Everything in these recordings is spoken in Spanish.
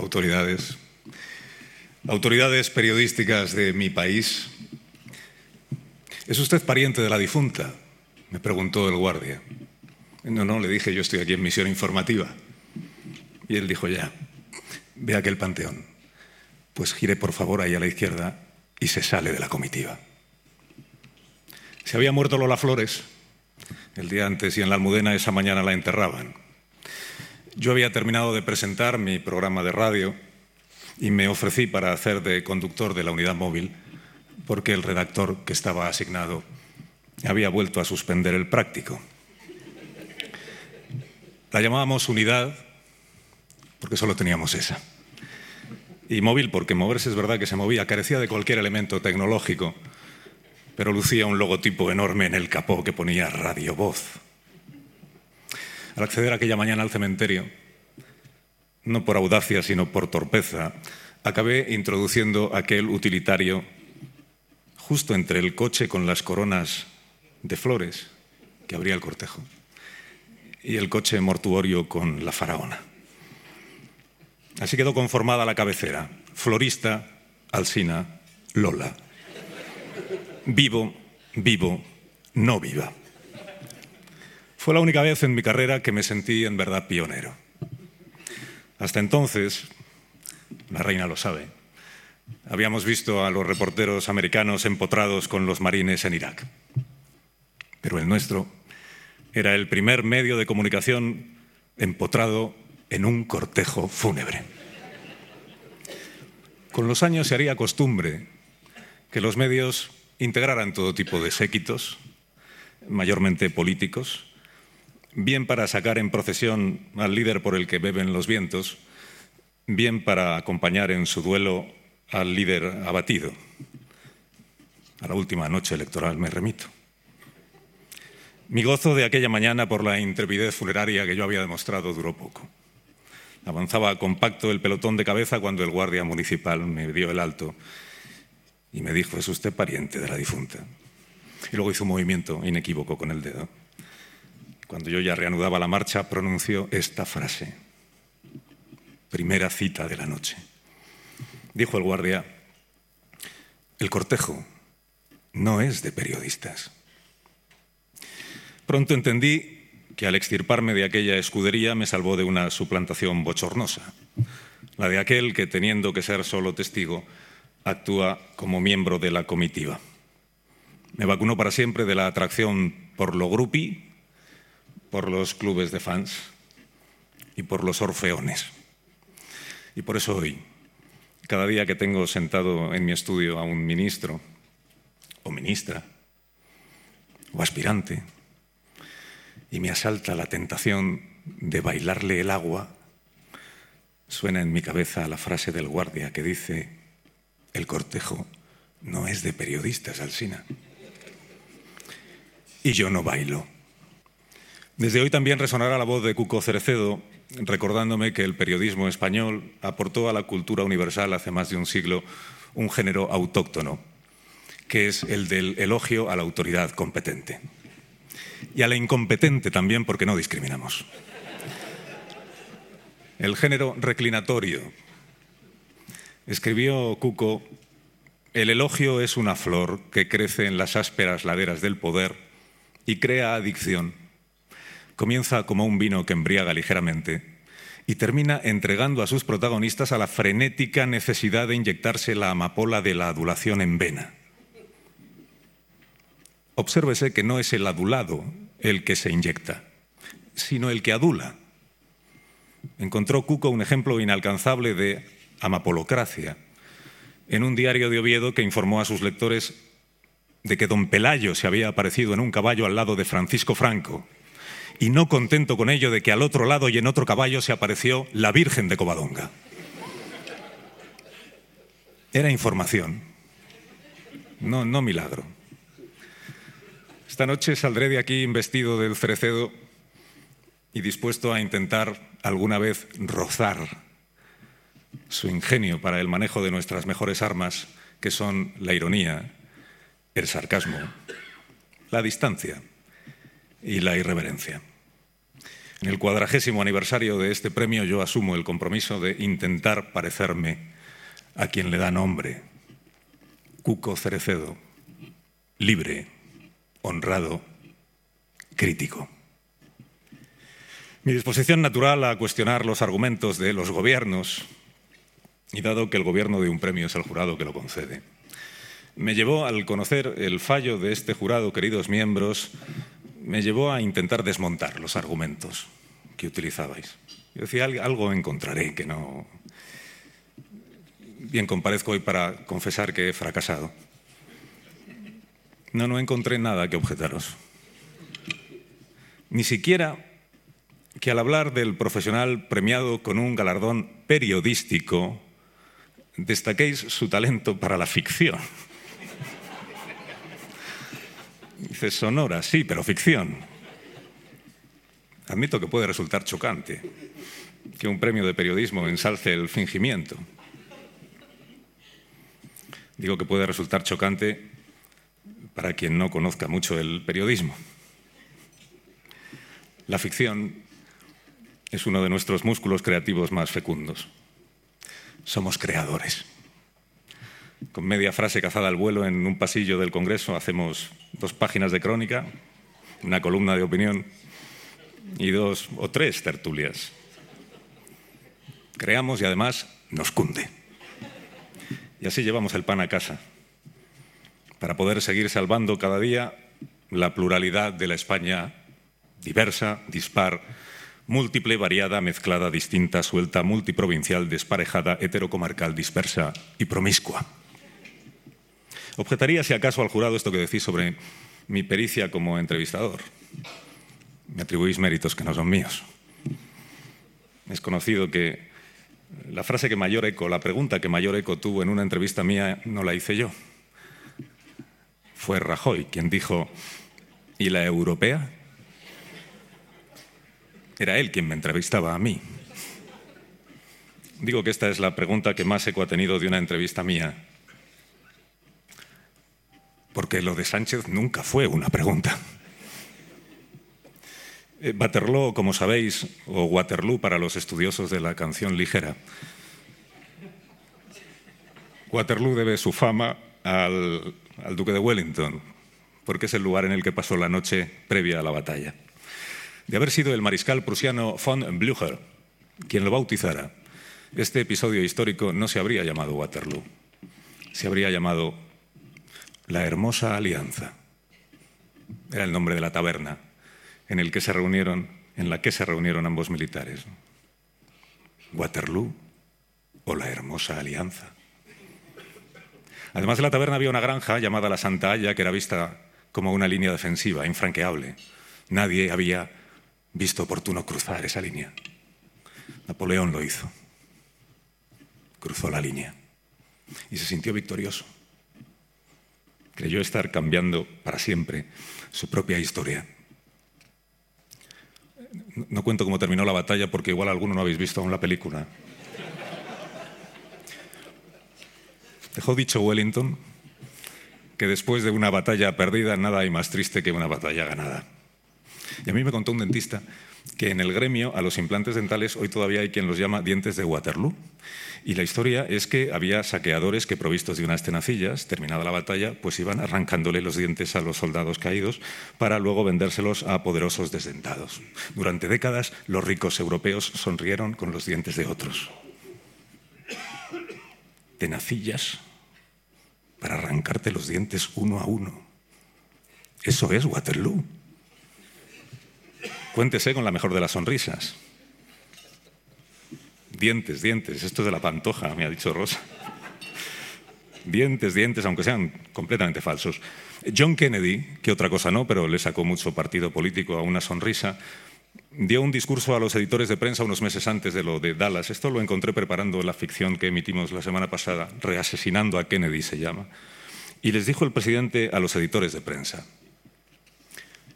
autoridades, autoridades periodísticas de mi país. ¿Es usted pariente de la difunta? Me preguntó el guardia. No, no, le dije, yo estoy aquí en misión informativa. Y él dijo, ya, ve aquel panteón. Pues gire por favor ahí a la izquierda y se sale de la comitiva. Se había muerto Lola Flores el día antes y en la Almudena esa mañana la enterraban. Yo había terminado de presentar mi programa de radio y me ofrecí para hacer de conductor de la unidad móvil porque el redactor que estaba asignado había vuelto a suspender el práctico. La llamábamos unidad porque solo teníamos esa. Y móvil porque moverse es verdad que se movía, carecía de cualquier elemento tecnológico, pero lucía un logotipo enorme en el capó que ponía Radio Voz. Al acceder aquella mañana al cementerio, no por audacia, sino por torpeza, acabé introduciendo aquel utilitario justo entre el coche con las coronas de flores que abría el cortejo y el coche mortuorio con la faraona. Así quedó conformada la cabecera. Florista, Alsina, Lola. Vivo, vivo, no viva. Fue la única vez en mi carrera que me sentí en verdad pionero. Hasta entonces, la reina lo sabe, habíamos visto a los reporteros americanos empotrados con los marines en Irak. Pero el nuestro era el primer medio de comunicación empotrado en un cortejo fúnebre. Con los años se haría costumbre que los medios integraran todo tipo de séquitos, mayormente políticos, bien para sacar en procesión al líder por el que beben los vientos, bien para acompañar en su duelo al líder abatido. A la última noche electoral me remito. Mi gozo de aquella mañana por la intrepidez funeraria que yo había demostrado duró poco. Avanzaba compacto el pelotón de cabeza cuando el guardia municipal me dio el alto y me dijo, es usted pariente de la difunta. Y luego hizo un movimiento inequívoco con el dedo. Cuando yo ya reanudaba la marcha, pronunció esta frase. Primera cita de la noche. Dijo el guardia, el cortejo no es de periodistas. Pronto entendí que al extirparme de aquella escudería me salvó de una suplantación bochornosa, la de aquel que, teniendo que ser solo testigo, actúa como miembro de la comitiva. Me vacunó para siempre de la atracción por lo grupi, por los clubes de fans y por los orfeones. Y por eso hoy, cada día que tengo sentado en mi estudio a un ministro o ministra o aspirante, y me asalta la tentación de bailarle el agua, suena en mi cabeza la frase del guardia que dice, el cortejo no es de periodistas, Alsina. Y yo no bailo. Desde hoy también resonará la voz de Cuco Cerecedo, recordándome que el periodismo español aportó a la cultura universal hace más de un siglo un género autóctono, que es el del elogio a la autoridad competente y a la incompetente también porque no discriminamos. El género reclinatorio. Escribió Cuco, el elogio es una flor que crece en las ásperas laderas del poder y crea adicción. Comienza como un vino que embriaga ligeramente y termina entregando a sus protagonistas a la frenética necesidad de inyectarse la amapola de la adulación en vena. Obsérvese que no es el adulado el que se inyecta, sino el que adula. Encontró Cuco un ejemplo inalcanzable de amapolocracia en un diario de Oviedo que informó a sus lectores de que don Pelayo se había aparecido en un caballo al lado de Francisco Franco, y no contento con ello de que al otro lado y en otro caballo se apareció la Virgen de Covadonga. Era información, no, no milagro. Esta noche saldré de aquí investido del cerecedo y dispuesto a intentar alguna vez rozar su ingenio para el manejo de nuestras mejores armas, que son la ironía, el sarcasmo, la distancia y la irreverencia. En el cuadragésimo aniversario de este premio yo asumo el compromiso de intentar parecerme a quien le da nombre. Cuco Cerecedo, libre, honrado, crítico. Mi disposición natural a cuestionar los argumentos de los gobiernos, y dado que el gobierno de un premio es el jurado que lo concede, me llevó al conocer el fallo de este jurado, queridos miembros, me llevó a intentar desmontar los argumentos que utilizabais. Yo decía, algo encontraré que no... Bien, comparezco hoy para confesar que he fracasado. No, no encontré nada que objetaros. Ni siquiera que al hablar del profesional premiado con un galardón periodístico, destaquéis su talento para la ficción. Dice, sonora, sí, pero ficción. Admito que puede resultar chocante que un premio de periodismo ensalce el fingimiento. Digo que puede resultar chocante para quien no conozca mucho el periodismo. La ficción es uno de nuestros músculos creativos más fecundos. Somos creadores. Con media frase cazada al vuelo en un pasillo del Congreso hacemos dos páginas de crónica, una columna de opinión y dos o tres tertulias. Creamos y además nos cunde. Y así llevamos el pan a casa, para poder seguir salvando cada día la pluralidad de la España diversa, dispar, múltiple, variada, mezclada, distinta, suelta, multiprovincial, desparejada, heterocomarcal, dispersa y promiscua. Objetaría si acaso al jurado esto que decís sobre mi pericia como entrevistador. Me atribuís méritos que no son míos. Es conocido que la frase que mayor eco, la pregunta que mayor eco tuvo en una entrevista mía, no la hice yo. Fue Rajoy quien dijo, ¿y la europea? Era él quien me entrevistaba a mí. Digo que esta es la pregunta que más eco ha tenido de una entrevista mía porque lo de Sánchez nunca fue una pregunta. Eh, Waterloo, como sabéis, o Waterloo para los estudiosos de la canción ligera, Waterloo debe su fama al, al duque de Wellington, porque es el lugar en el que pasó la noche previa a la batalla. De haber sido el mariscal prusiano von Blücher quien lo bautizara, este episodio histórico no se habría llamado Waterloo, se habría llamado la Hermosa Alianza. Era el nombre de la taberna en, el que se reunieron, la que se reunieron ambos militares. Waterloo o la Hermosa Alianza. Además de la taberna había una granja llamada la Santa Haya que era vista como una línea defensiva, infranqueable. Nadie había visto oportuno cruzar esa línea. Napoleón lo hizo. Cruzó la línea y se sintió victorioso creyó estar cambiando para siempre su propia historia. No cuento cómo terminó la batalla porque igual alguno no habéis visto aún la película. Dejó dicho Wellington que después de una batalla perdida nada hay más triste que una batalla ganada. Y a mí me contó un dentista que en el gremio a los implantes dentales hoy todavía hay quien los llama dientes de Waterloo. Y la historia es que había saqueadores que provistos de unas tenacillas, terminada la batalla, pues iban arrancándole los dientes a los soldados caídos para luego vendérselos a poderosos desdentados. Durante décadas los ricos europeos sonrieron con los dientes de otros. Tenacillas para arrancarte los dientes uno a uno. Eso es Waterloo. Cuéntese con la mejor de las sonrisas. Dientes, dientes, esto es de la pantoja, me ha dicho Rosa. Dientes, dientes, aunque sean completamente falsos. John Kennedy, que otra cosa no, pero le sacó mucho partido político a una sonrisa, dio un discurso a los editores de prensa unos meses antes de lo de Dallas. Esto lo encontré preparando la ficción que emitimos la semana pasada, Reasesinando a Kennedy se llama. Y les dijo el presidente a los editores de prensa,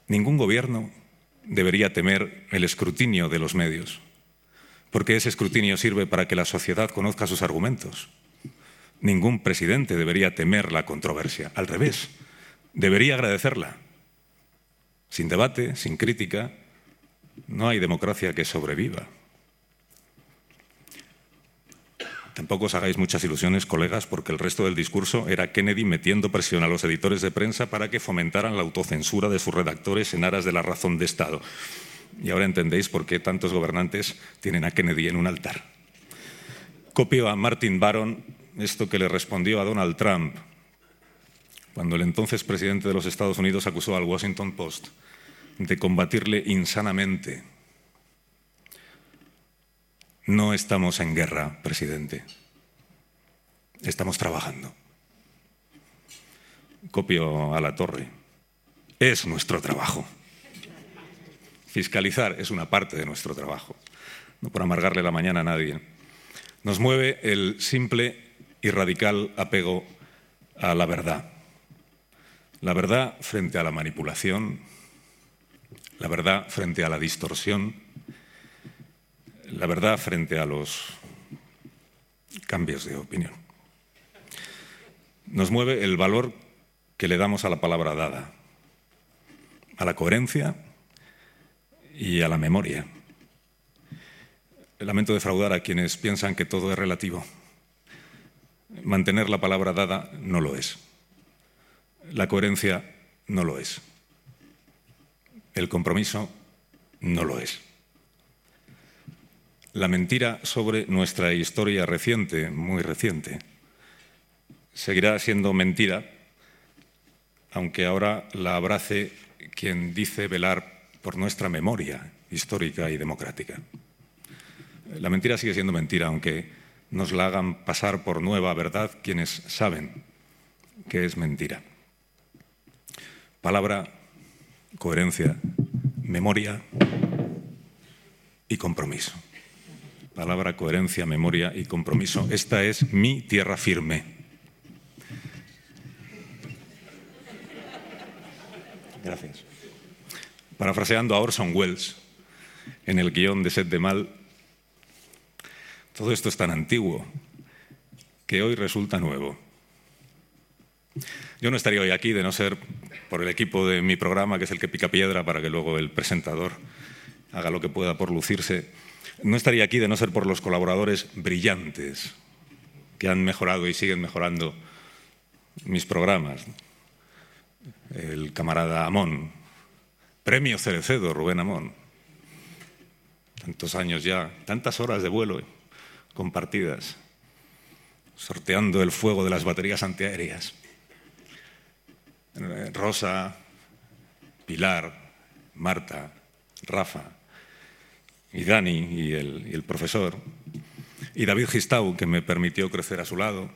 ningún gobierno debería temer el escrutinio de los medios, porque ese escrutinio sirve para que la sociedad conozca sus argumentos. Ningún presidente debería temer la controversia, al revés, debería agradecerla, sin debate, sin crítica, no hay democracia que sobreviva. Tampoco os hagáis muchas ilusiones, colegas, porque el resto del discurso era Kennedy metiendo presión a los editores de prensa para que fomentaran la autocensura de sus redactores en aras de la razón de Estado. Y ahora entendéis por qué tantos gobernantes tienen a Kennedy en un altar. Copio a Martin Baron esto que le respondió a Donald Trump cuando el entonces presidente de los Estados Unidos acusó al Washington Post de combatirle insanamente no estamos en guerra, presidente. Estamos trabajando. Copio a la torre. Es nuestro trabajo. Fiscalizar es una parte de nuestro trabajo, no por amargarle la mañana a nadie. Nos mueve el simple y radical apego a la verdad. La verdad frente a la manipulación, la verdad frente a la distorsión, la verdad frente a los cambios de opinión. Nos mueve el valor que le damos a la palabra dada, a la coherencia y a la memoria. Lamento defraudar a quienes piensan que todo es relativo. Mantener la palabra dada no lo es. La coherencia no lo es. El compromiso no lo es. La mentira sobre nuestra historia reciente, muy reciente, seguirá siendo mentira, aunque ahora la abrace quien dice velar por nuestra memoria histórica y democrática. La mentira sigue siendo mentira, aunque nos la hagan pasar por nueva verdad quienes saben que es mentira. Palabra, coherencia, memoria y compromiso palabra, coherencia, memoria y compromiso. Esta es mi tierra firme. Gracias. Parafraseando a Orson Welles en el guion de Sed de Mal, todo esto es tan antiguo que hoy resulta nuevo. Yo no estaría hoy aquí de no ser por el equipo de mi programa, que es el que pica piedra para que luego el presentador haga lo que pueda por lucirse no estaría aquí de no ser por los colaboradores brillantes que han mejorado y siguen mejorando mis programas. El camarada Amón, premio Cerecedo, Rubén Amón. Tantos años ya, tantas horas de vuelo compartidas, sorteando el fuego de las baterías antiaéreas. Rosa, Pilar, Marta, Rafa, y Dani y el, profesor, y David Gistau, que me permitió crecer a su lado,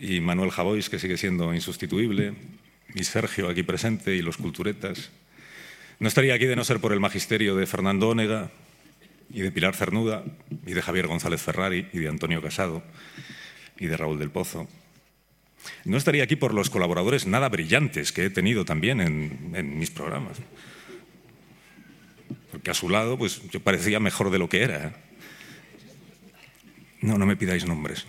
y Manuel Javois, que sigue siendo insustituible, y Sergio aquí presente, y los culturetas. No estaría aquí de no ser por el magisterio de Fernando Ónega, y de Pilar Cernuda, y de Javier González Ferrari, y de Antonio Casado, y de Raúl del Pozo. No estaría aquí por los colaboradores nada brillantes que he tenido también en, en mis programas porque a su lado pues yo parecía mejor de lo que era. No, no me pidáis nombres.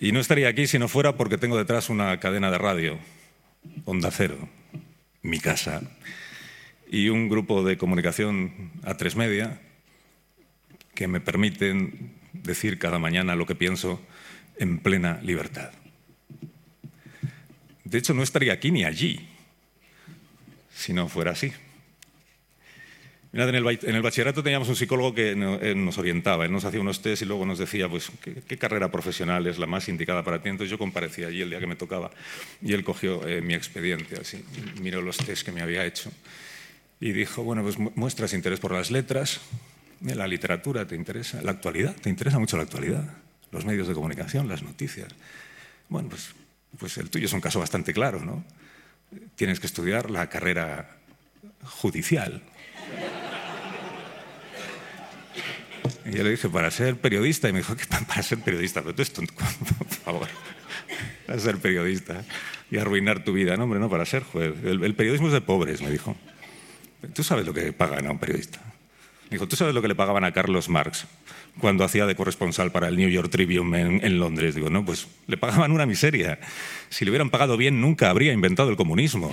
Y no estaría aquí si no fuera porque tengo detrás una cadena de radio, Onda Cero, mi casa, y un grupo de comunicación a tres media que me permiten decir cada mañana lo que pienso en plena libertad. De hecho, no estaría aquí ni allí si no fuera así en el, bachillerato teníamos un psicólogo que nos orientaba, él nos hacía unos test y luego nos decía, pues, ¿qué, carrera profesional es la más indicada para ti? Entonces yo comparecía allí el día que me tocaba y él cogió eh, mi expediente, así, miró los test que me había hecho y dijo, bueno, pues muestras interés por las letras, eh, la literatura te interesa, la actualidad, te interesa mucho la actualidad, los medios de comunicación, las noticias. Bueno, pues, pues el tuyo es un caso bastante claro, ¿no? Tienes que estudiar la carrera judicial. Y yo le dije, para ser periodista. Y me dijo, ¿qué para ser periodista? Pero tú eres tonto, por favor. Para ser periodista y arruinar tu vida. No, hombre, no, para ser juez. El, periodismo es de pobres, me dijo. Tú sabes lo que pagan a un periodista. Me dijo, ¿tú sabes lo que le pagaban a Carlos Marx cuando hacía de corresponsal para el New York Tribune en, en, Londres? Digo, no, pues le pagaban una miseria. Si le hubieran pagado bien, nunca habría inventado el comunismo.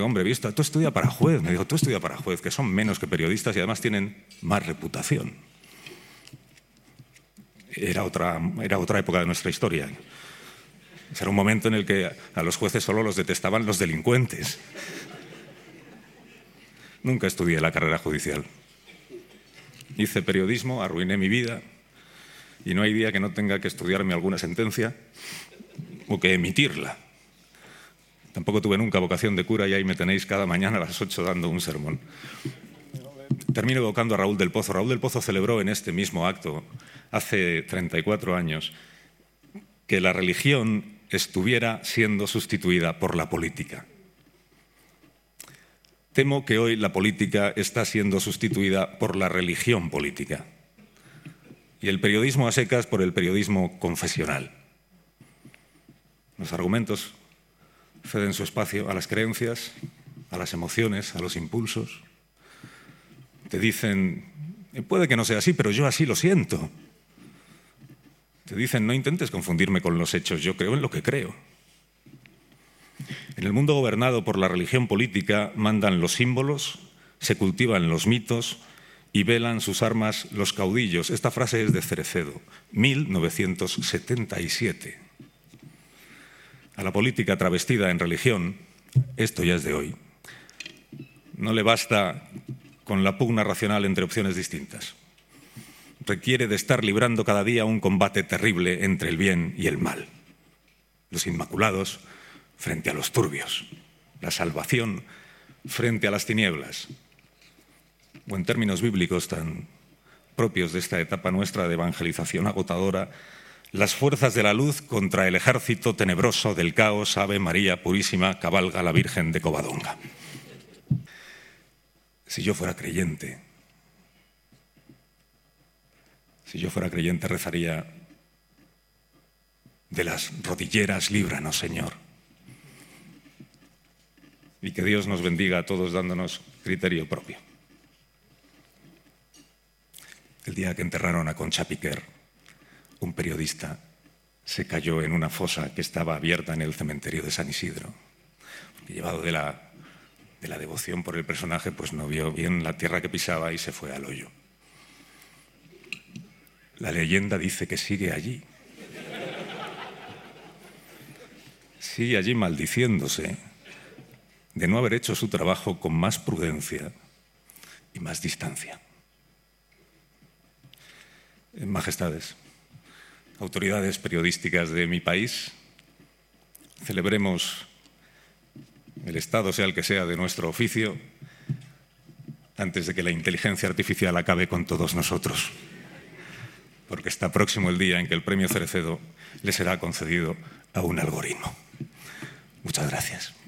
Hombre, visto, tú estudia para juez. Me dijo, tú estudia para juez, que son menos que periodistas y además tienen más reputación. Era otra, era otra época de nuestra historia. Era un momento en el que a los jueces solo los detestaban los delincuentes. Nunca estudié la carrera judicial. Hice periodismo, arruiné mi vida y no hay día que no tenga que estudiarme alguna sentencia o que emitirla. Tampoco tuve nunca vocación de cura y ahí me tenéis cada mañana a las 8 dando un sermón. Termino evocando a Raúl del Pozo. Raúl del Pozo celebró en este mismo acto, hace 34 años, que la religión estuviera siendo sustituida por la política. Temo que hoy la política está siendo sustituida por la religión política y el periodismo a secas por el periodismo confesional. Los argumentos ceden su espacio a las creencias, a las emociones, a los impulsos. Te dicen, puede que no sea así, pero yo así lo siento. Te dicen, no intentes confundirme con los hechos, yo creo en lo que creo. En el mundo gobernado por la religión política mandan los símbolos, se cultivan los mitos y velan sus armas los caudillos. Esta frase es de Cerecedo, 1977 a la política travestida en religión, esto ya es de hoy, no le basta con la pugna racional entre opciones distintas. Requiere de estar librando cada día un combate terrible entre el bien y el mal. Los inmaculados frente a los turbios. La salvación frente a las tinieblas. O en términos bíblicos tan propios de esta etapa nuestra de evangelización agotadora, las fuerzas de la luz contra el ejército tenebroso del caos, Ave María Purísima, cabalga la Virgen de Covadonga. Si yo fuera creyente, si yo fuera creyente rezaría de las rodilleras, líbranos, Señor. Y que Dios nos bendiga a todos dándonos criterio propio. El día que enterraron a Concha Piquer, un periodista se cayó en una fosa que estaba abierta en el cementerio de San Isidro. llevado de la, de la devoción por el personaje, pues no vio bien la tierra que pisaba y se fue al hoyo. La leyenda dice que sigue allí. Sigue allí maldiciéndose de no haber hecho su trabajo con más prudencia y más distancia. Majestades, autoridades periodísticas de mi país, celebremos el Estado, sea el que sea, de nuestro oficio, antes de que la inteligencia artificial acabe con todos nosotros. Porque está próximo el día en que el premio Cerecedo le será concedido a un algoritmo. Muchas gracias.